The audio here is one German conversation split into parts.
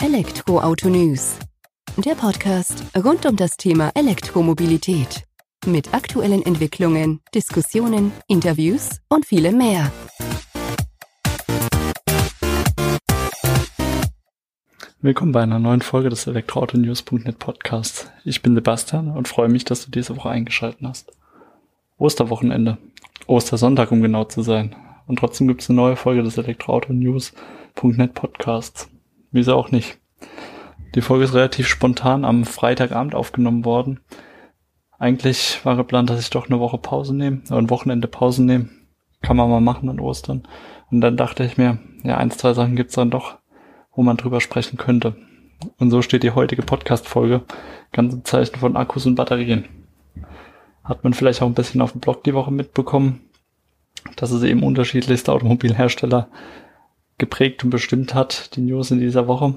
Elektroauto News. Der Podcast rund um das Thema Elektromobilität. Mit aktuellen Entwicklungen, Diskussionen, Interviews und vielem mehr. Willkommen bei einer neuen Folge des Elektroautonews.net Podcasts. Ich bin Sebastian und freue mich, dass du diese Woche eingeschaltet hast. Osterwochenende. Ostersonntag, um genau zu sein. Und trotzdem gibt es eine neue Folge des Elektroautonews.net Podcasts. Wieso auch nicht. Die Folge ist relativ spontan am Freitagabend aufgenommen worden. Eigentlich war geplant, dass ich doch eine Woche Pause nehme, ein Wochenende Pause nehme. Kann man mal machen an Ostern. Und dann dachte ich mir, ja, eins, zwei Sachen gibt's dann doch, wo man drüber sprechen könnte. Und so steht die heutige Podcast-Folge ganz im Zeichen von Akkus und Batterien. Hat man vielleicht auch ein bisschen auf dem Blog die Woche mitbekommen dass es eben unterschiedlichste Automobilhersteller geprägt und bestimmt hat, die News in dieser Woche.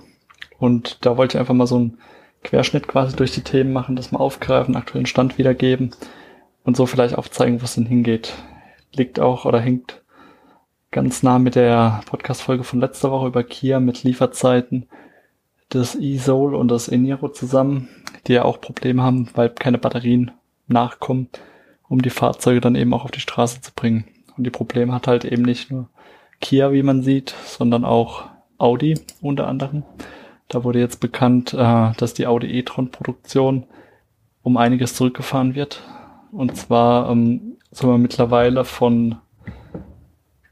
Und da wollte ich einfach mal so einen Querschnitt quasi durch die Themen machen, das mal aufgreifen, aktuellen Stand wiedergeben und so vielleicht aufzeigen, was denn hingeht. Liegt auch oder hängt ganz nah mit der Podcast-Folge von letzter Woche über Kia mit Lieferzeiten des e-Soul und das Eniro zusammen, die ja auch Probleme haben, weil keine Batterien nachkommen, um die Fahrzeuge dann eben auch auf die Straße zu bringen. Und die Probleme hat halt eben nicht nur Kia, wie man sieht, sondern auch Audi unter anderem. Da wurde jetzt bekannt, äh, dass die Audi e-tron-Produktion um einiges zurückgefahren wird. Und zwar ähm, sind wir mittlerweile von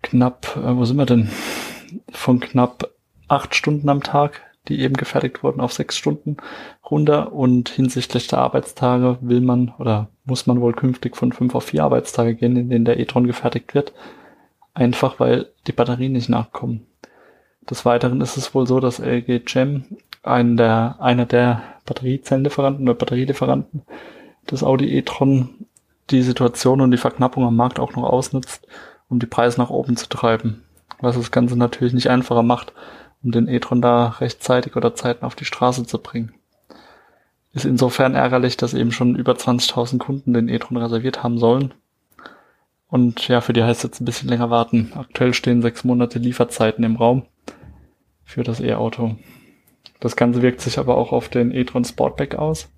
knapp, äh, wo sind wir denn? Von knapp acht Stunden am Tag, die eben gefertigt wurden, auf sechs Stunden runter. Und hinsichtlich der Arbeitstage will man oder muss man wohl künftig von fünf auf vier Arbeitstage gehen, in denen der e-tron gefertigt wird. Einfach weil die Batterien nicht nachkommen. Des Weiteren ist es wohl so, dass LG Chem, einer der, einer der Batteriezellenlieferanten oder Batterielieferanten des Audi e-tron, die Situation und die Verknappung am Markt auch noch ausnutzt, um die Preise nach oben zu treiben. Was das Ganze natürlich nicht einfacher macht, um den e-tron da rechtzeitig oder zeitnah auf die Straße zu bringen. Ist insofern ärgerlich, dass eben schon über 20.000 Kunden den e-tron reserviert haben sollen. Und ja, für die heißt jetzt ein bisschen länger warten. Aktuell stehen sechs Monate Lieferzeiten im Raum für das E-Auto. Das Ganze wirkt sich aber auch auf den e-tron Sportback aus,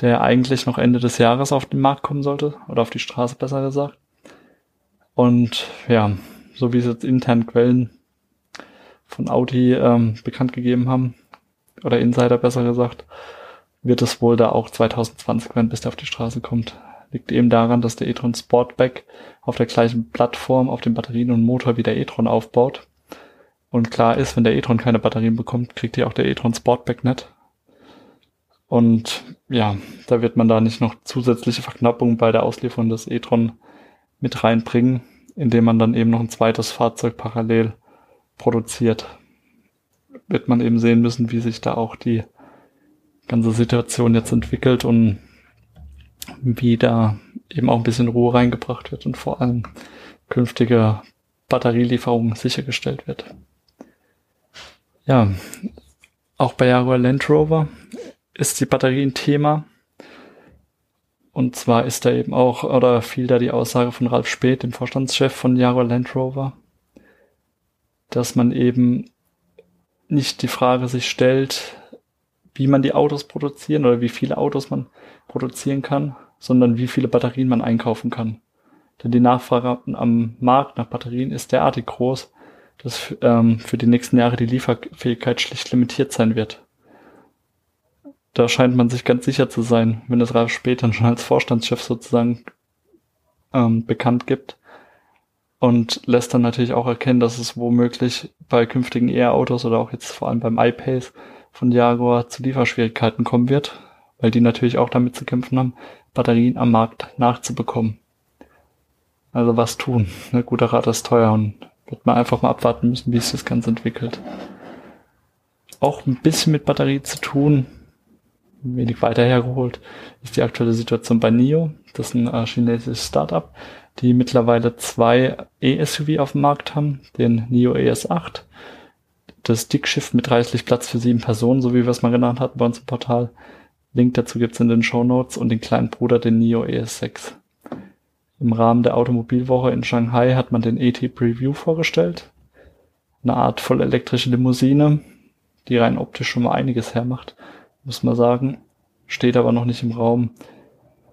der eigentlich noch Ende des Jahres auf den Markt kommen sollte, oder auf die Straße besser gesagt. Und ja, so wie es jetzt intern Quellen von Audi ähm, bekannt gegeben haben, oder Insider besser gesagt, wird es wohl da auch 2020 werden, bis der auf die Straße kommt. Liegt eben daran, dass der e-tron Sportback auf der gleichen Plattform auf den Batterien und Motor wie der e-tron aufbaut. Und klar ist, wenn der e-tron keine Batterien bekommt, kriegt ihr auch der e-tron Sportback nicht. Und ja, da wird man da nicht noch zusätzliche Verknappungen bei der Auslieferung des e-tron mit reinbringen, indem man dann eben noch ein zweites Fahrzeug parallel produziert. Wird man eben sehen müssen, wie sich da auch die ganze Situation jetzt entwickelt und wie da eben auch ein bisschen Ruhe reingebracht wird und vor allem künftige Batterielieferungen sichergestellt wird. Ja, auch bei Jaguar Land Rover ist die Batterie ein Thema. Und zwar ist da eben auch, oder fiel da die Aussage von Ralf Speth, dem Vorstandschef von Jaguar Land Rover, dass man eben nicht die Frage sich stellt, wie man die Autos produzieren oder wie viele Autos man produzieren kann, sondern wie viele Batterien man einkaufen kann. Denn die Nachfrage am Markt nach Batterien ist derartig groß, dass ähm, für die nächsten Jahre die Lieferfähigkeit schlicht limitiert sein wird. Da scheint man sich ganz sicher zu sein, wenn es Ralf später schon als Vorstandschef sozusagen ähm, bekannt gibt und lässt dann natürlich auch erkennen, dass es womöglich bei künftigen E-Autos oder auch jetzt vor allem beim iPace von Jaguar zu Lieferschwierigkeiten kommen wird, weil die natürlich auch damit zu kämpfen haben, Batterien am Markt nachzubekommen. Also was tun? Ne, guter Rat ist teuer und wird man einfach mal abwarten müssen, wie sich das Ganze entwickelt. Auch ein bisschen mit Batterie zu tun, wenig weiter hergeholt, ist die aktuelle Situation bei NIO. Das ist ein äh, chinesisches Startup, die mittlerweile zwei E-SUV auf dem Markt haben, den NIO ES8 das Dickschiff mit reichlich Platz für sieben Personen, so wie wir es mal genannt hatten bei uns im Portal. Link dazu gibt's in den Show Notes und den kleinen Bruder, den NIO ES6. Im Rahmen der Automobilwoche in Shanghai hat man den ET Preview vorgestellt. Eine Art voll elektrische Limousine, die rein optisch schon mal einiges hermacht, muss man sagen. Steht aber noch nicht im Raum,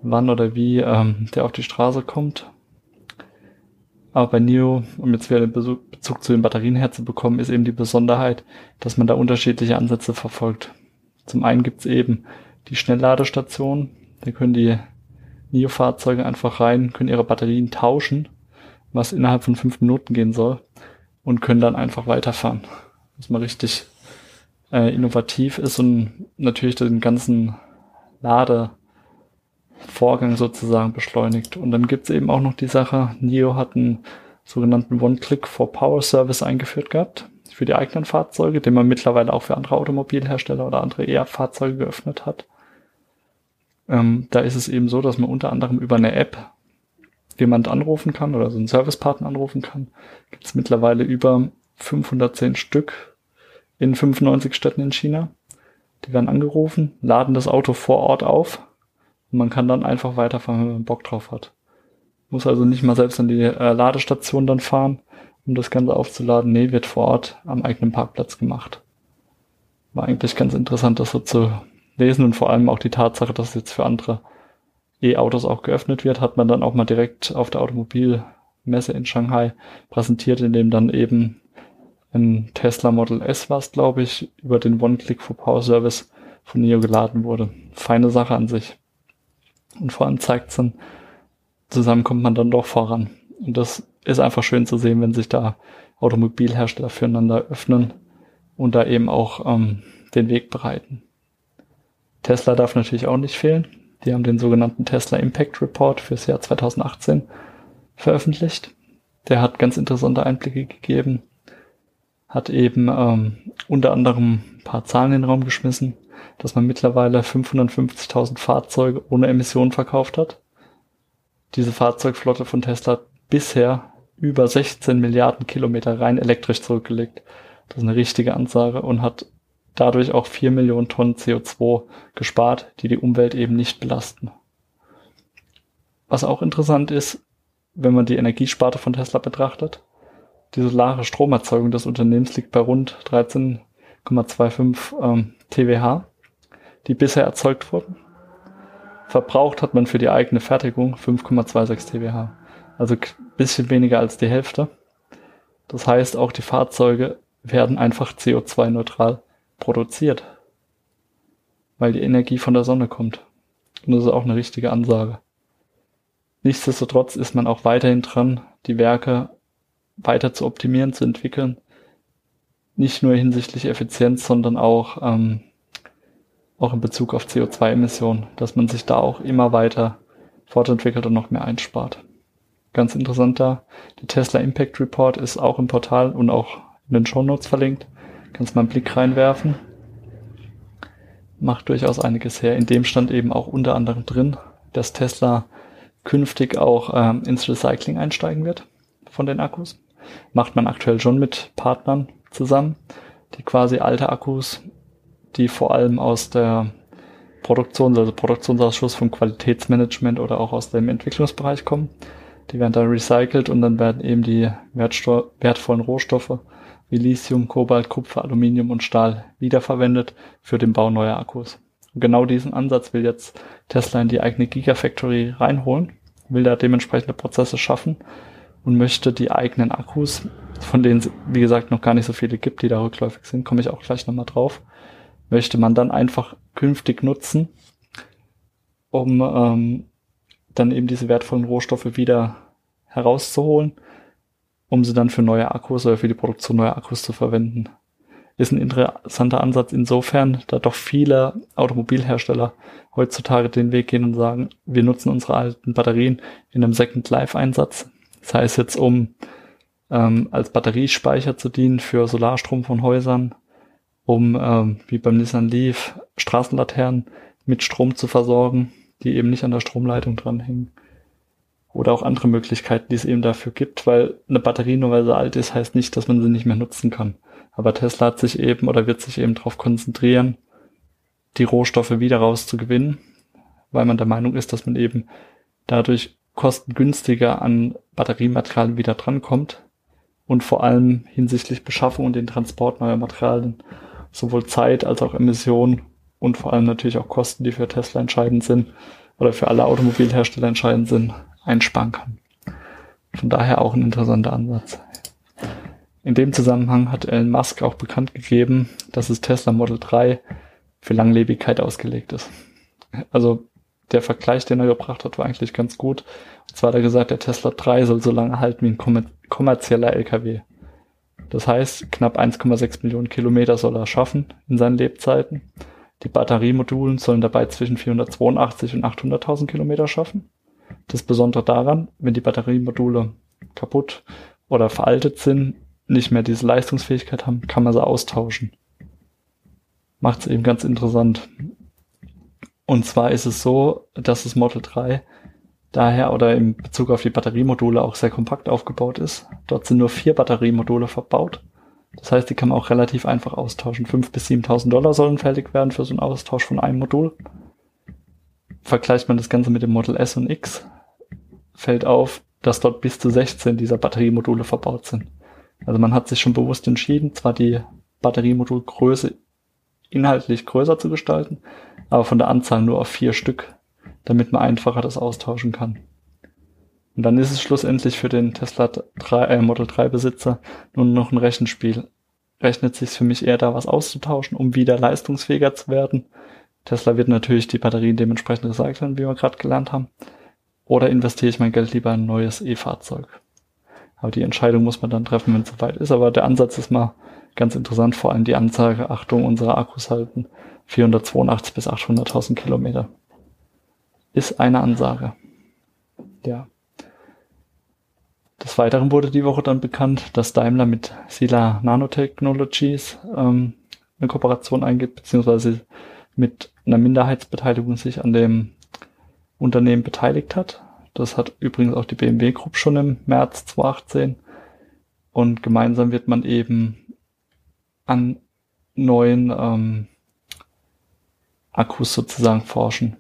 wann oder wie ähm, der auf die Straße kommt. Aber bei NIO, um jetzt wieder den Bezug zu den Batterien herzubekommen, ist eben die Besonderheit, dass man da unterschiedliche Ansätze verfolgt. Zum einen gibt's eben die Schnellladestation, da können die NIO-Fahrzeuge einfach rein, können ihre Batterien tauschen, was innerhalb von fünf Minuten gehen soll, und können dann einfach weiterfahren. Was mal richtig äh, innovativ ist und natürlich den ganzen Ladevorgang sozusagen beschleunigt. Und dann gibt's eben auch noch die Sache, NIO hat einen sogenannten One-Click for Power Service eingeführt gehabt für die eigenen Fahrzeuge, den man mittlerweile auch für andere Automobilhersteller oder andere ER-Fahrzeuge geöffnet hat. Ähm, da ist es eben so, dass man unter anderem über eine App jemand anrufen kann oder so einen Servicepartner anrufen kann. Gibt es mittlerweile über 510 Stück in 95 Städten in China. Die werden angerufen, laden das Auto vor Ort auf und man kann dann einfach weiterfahren, wenn man Bock drauf hat. Muss also nicht mal selbst an die äh, Ladestation dann fahren, um das Ganze aufzuladen. Nee, wird vor Ort am eigenen Parkplatz gemacht. War eigentlich ganz interessant, das so zu lesen und vor allem auch die Tatsache, dass es jetzt für andere E-Autos auch geöffnet wird, hat man dann auch mal direkt auf der Automobilmesse in Shanghai präsentiert, in dem dann eben ein Tesla Model S war glaube ich, über den One-Click for Power Service von NIO geladen wurde. Feine Sache an sich. Und vor allem zeigt es dann, zusammen kommt man dann doch voran. Und das ist einfach schön zu sehen, wenn sich da Automobilhersteller füreinander öffnen und da eben auch ähm, den Weg bereiten. Tesla darf natürlich auch nicht fehlen. Die haben den sogenannten Tesla Impact Report fürs Jahr 2018 veröffentlicht. Der hat ganz interessante Einblicke gegeben, hat eben ähm, unter anderem ein paar Zahlen in den Raum geschmissen, dass man mittlerweile 550.000 Fahrzeuge ohne Emissionen verkauft hat. Diese Fahrzeugflotte von Tesla hat bisher über 16 Milliarden Kilometer rein elektrisch zurückgelegt. Das ist eine richtige Ansage und hat dadurch auch 4 Millionen Tonnen CO2 gespart, die die Umwelt eben nicht belasten. Was auch interessant ist, wenn man die Energiesparte von Tesla betrachtet, die solare Stromerzeugung des Unternehmens liegt bei rund 13,25 ähm, TWh, die bisher erzeugt wurden. Verbraucht hat man für die eigene Fertigung 5,26 TWh, also bisschen weniger als die Hälfte. Das heißt, auch die Fahrzeuge werden einfach CO2-neutral produziert, weil die Energie von der Sonne kommt. Und das ist auch eine richtige Ansage. Nichtsdestotrotz ist man auch weiterhin dran, die Werke weiter zu optimieren, zu entwickeln. Nicht nur hinsichtlich Effizienz, sondern auch, ähm, auch in Bezug auf CO2-Emissionen, dass man sich da auch immer weiter fortentwickelt und noch mehr einspart. Ganz interessant da, die Tesla Impact Report ist auch im Portal und auch in den Show Notes verlinkt. Kannst mal einen Blick reinwerfen. Macht durchaus einiges her. In dem stand eben auch unter anderem drin, dass Tesla künftig auch ähm, ins Recycling einsteigen wird von den Akkus. Macht man aktuell schon mit Partnern zusammen, die quasi alte Akkus, die vor allem aus der Produktion, also Produktionsausschuss vom Qualitätsmanagement oder auch aus dem Entwicklungsbereich kommen. Die werden dann recycelt und dann werden eben die wertvollen Rohstoffe wie Lithium, Kobalt, Kupfer, Aluminium und Stahl wiederverwendet für den Bau neuer Akkus. Und genau diesen Ansatz will jetzt Tesla in die eigene Gigafactory reinholen, will da dementsprechende Prozesse schaffen und möchte die eigenen Akkus, von denen es, wie gesagt, noch gar nicht so viele gibt, die da rückläufig sind, komme ich auch gleich nochmal drauf, möchte man dann einfach künftig nutzen, um ähm, dann eben diese wertvollen Rohstoffe wieder herauszuholen um sie dann für neue Akkus oder für die Produktion neuer Akkus zu verwenden. Ist ein interessanter Ansatz insofern, da doch viele Automobilhersteller heutzutage den Weg gehen und sagen, wir nutzen unsere alten Batterien in einem Second Life Einsatz. Das heißt jetzt, um ähm, als Batteriespeicher zu dienen für Solarstrom von Häusern, um ähm, wie beim Nissan Leaf Straßenlaternen mit Strom zu versorgen, die eben nicht an der Stromleitung dranhängen oder auch andere Möglichkeiten, die es eben dafür gibt, weil eine Batterie nur weil sie alt ist, heißt nicht, dass man sie nicht mehr nutzen kann. Aber Tesla hat sich eben oder wird sich eben darauf konzentrieren, die Rohstoffe wieder rauszugewinnen, weil man der Meinung ist, dass man eben dadurch kostengünstiger an Batteriematerialien wieder drankommt und vor allem hinsichtlich Beschaffung und den Transport neuer Materialien sowohl Zeit als auch Emissionen und vor allem natürlich auch Kosten, die für Tesla entscheidend sind oder für alle Automobilhersteller entscheidend sind, einsparen kann. Von daher auch ein interessanter Ansatz. In dem Zusammenhang hat Elon Musk auch bekannt gegeben, dass das Tesla Model 3 für Langlebigkeit ausgelegt ist. Also der Vergleich, den er gebracht hat, war eigentlich ganz gut. Und zwar hat er gesagt, der Tesla 3 soll so lange halten wie ein kommerzieller LKW. Das heißt, knapp 1,6 Millionen Kilometer soll er schaffen in seinen Lebzeiten. Die Batteriemodulen sollen dabei zwischen 482 und 800.000 Kilometer schaffen. Das Besondere daran, wenn die Batteriemodule kaputt oder veraltet sind, nicht mehr diese Leistungsfähigkeit haben, kann man sie austauschen. Macht es eben ganz interessant. Und zwar ist es so, dass das Model 3 daher oder im Bezug auf die Batteriemodule auch sehr kompakt aufgebaut ist. Dort sind nur vier Batteriemodule verbaut. Das heißt, die kann man auch relativ einfach austauschen. 5.000 bis 7.000 Dollar sollen fällig werden für so einen Austausch von einem Modul. Vergleicht man das Ganze mit dem Model S und X, fällt auf, dass dort bis zu 16 dieser Batteriemodule verbaut sind. Also man hat sich schon bewusst entschieden, zwar die Batteriemodulgröße inhaltlich größer zu gestalten, aber von der Anzahl nur auf vier Stück, damit man einfacher das austauschen kann. Und dann ist es schlussendlich für den Tesla 3, äh, Model 3 Besitzer nur noch ein Rechenspiel. Rechnet sich für mich eher da was auszutauschen, um wieder leistungsfähiger zu werden. Tesla wird natürlich die Batterien dementsprechend recyceln, wie wir gerade gelernt haben. Oder investiere ich mein Geld lieber in ein neues E-Fahrzeug? Aber die Entscheidung muss man dann treffen, wenn es soweit ist. Aber der Ansatz ist mal ganz interessant, vor allem die Anzeige, Achtung, unsere Akkus halten 482 bis 800.000 Kilometer. Ist eine Ansage. Ja. Des Weiteren wurde die Woche dann bekannt, dass Daimler mit Sila Nanotechnologies ähm, eine Kooperation eingeht, beziehungsweise mit einer Minderheitsbeteiligung sich an dem Unternehmen beteiligt hat. Das hat übrigens auch die BMW Group schon im März 2018. Und gemeinsam wird man eben an neuen ähm, Akkus sozusagen forschen.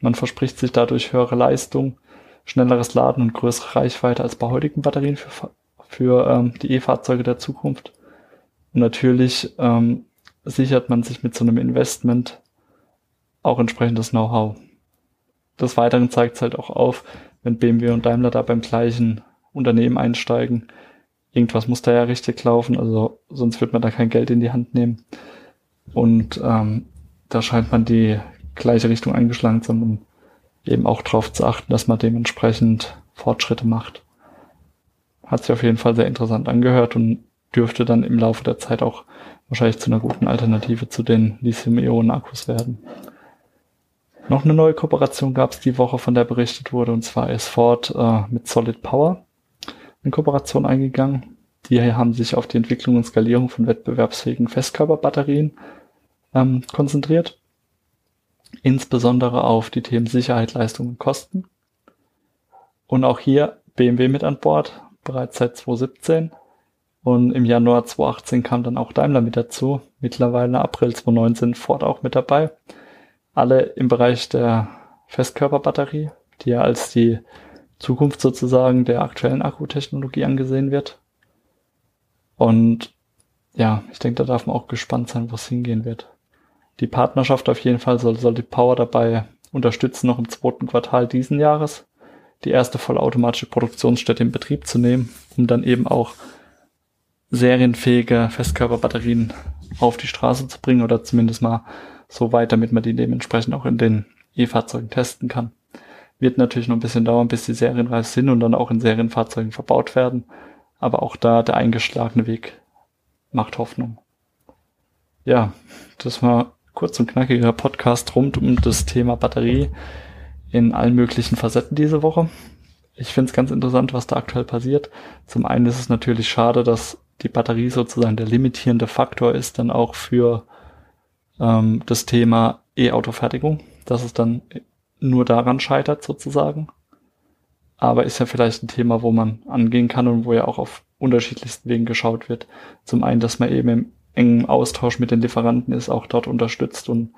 Man verspricht sich dadurch höhere Leistung, schnelleres Laden und größere Reichweite als bei heutigen Batterien für, für ähm, die E-Fahrzeuge der Zukunft. Und natürlich ähm, sichert man sich mit so einem Investment auch entsprechendes Know-how. Des Weiteren zeigt es halt auch auf, wenn BMW und Daimler da beim gleichen Unternehmen einsteigen, irgendwas muss da ja richtig laufen, also sonst wird man da kein Geld in die Hand nehmen. Und ähm, da scheint man die gleiche Richtung eingeschlagen um eben auch darauf zu achten, dass man dementsprechend Fortschritte macht. Hat sich auf jeden Fall sehr interessant angehört und dürfte dann im Laufe der Zeit auch wahrscheinlich zu einer guten Alternative zu den Lithium-Ionen-Akkus werden. Noch eine neue Kooperation gab es die Woche, von der berichtet wurde, und zwar ist Ford äh, mit Solid Power eine Kooperation eingegangen. Die haben sich auf die Entwicklung und Skalierung von wettbewerbsfähigen Festkörperbatterien ähm, konzentriert. Insbesondere auf die Themen Sicherheit, Leistung und Kosten. Und auch hier BMW mit an Bord, bereits seit 2017. Und im Januar 2018 kam dann auch Daimler mit dazu. Mittlerweile April 2019 Ford auch mit dabei. Alle im Bereich der Festkörperbatterie, die ja als die Zukunft sozusagen der aktuellen Akkutechnologie angesehen wird. Und ja, ich denke, da darf man auch gespannt sein, wo es hingehen wird. Die Partnerschaft auf jeden Fall soll, soll die Power dabei unterstützen, noch im zweiten Quartal diesen Jahres die erste vollautomatische Produktionsstätte in Betrieb zu nehmen, um dann eben auch serienfähige Festkörperbatterien auf die Straße zu bringen oder zumindest mal so weit, damit man die dementsprechend auch in den E-Fahrzeugen testen kann. Wird natürlich noch ein bisschen dauern, bis die serienreif sind und dann auch in Serienfahrzeugen verbaut werden. Aber auch da der eingeschlagene Weg macht Hoffnung. Ja, das war kurz und knackiger Podcast rund um das Thema Batterie in allen möglichen Facetten diese Woche. Ich finde es ganz interessant, was da aktuell passiert. Zum einen ist es natürlich schade, dass die Batterie sozusagen der limitierende Faktor ist, dann auch für ähm, das Thema E-Auto-Fertigung, dass es dann nur daran scheitert sozusagen. Aber ist ja vielleicht ein Thema, wo man angehen kann und wo ja auch auf unterschiedlichsten Wegen geschaut wird. Zum einen, dass man eben im engen Austausch mit den Lieferanten ist, auch dort unterstützt und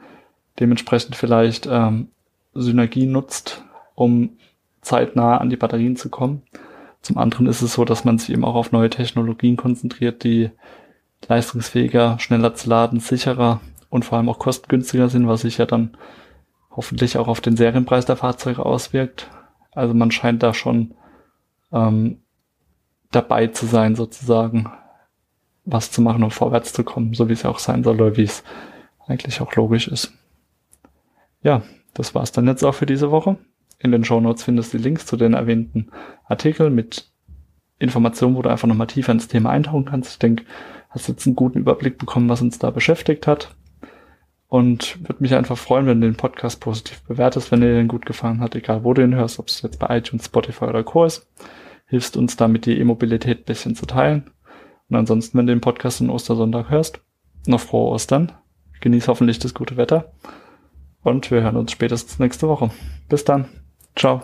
dementsprechend vielleicht ähm, Synergien nutzt, um zeitnah an die Batterien zu kommen. Zum anderen ist es so, dass man sich eben auch auf neue Technologien konzentriert, die leistungsfähiger, schneller zu laden, sicherer und vor allem auch kostengünstiger sind, was sich ja dann hoffentlich auch auf den Serienpreis der Fahrzeuge auswirkt. Also man scheint da schon ähm, dabei zu sein, sozusagen, was zu machen, um vorwärts zu kommen, so wie es ja auch sein soll, oder wie es eigentlich auch logisch ist. Ja, das war's dann jetzt auch für diese Woche. In den Show Notes findest du die Links zu den erwähnten Artikeln mit Informationen, wo du einfach nochmal tiefer ins Thema eintauchen kannst. Ich denke, hast jetzt einen guten Überblick bekommen, was uns da beschäftigt hat. Und würde mich einfach freuen, wenn du den Podcast positiv bewertest, wenn dir den gut gefallen hat, egal wo du ihn hörst, ob es jetzt bei iTunes, Spotify oder Co. ist. Hilfst uns damit, die E-Mobilität ein bisschen zu teilen. Und ansonsten, wenn du den Podcast am Ostersonntag hörst, noch frohe Ostern. Genieß hoffentlich das gute Wetter. Und wir hören uns spätestens nächste Woche. Bis dann. Ciao.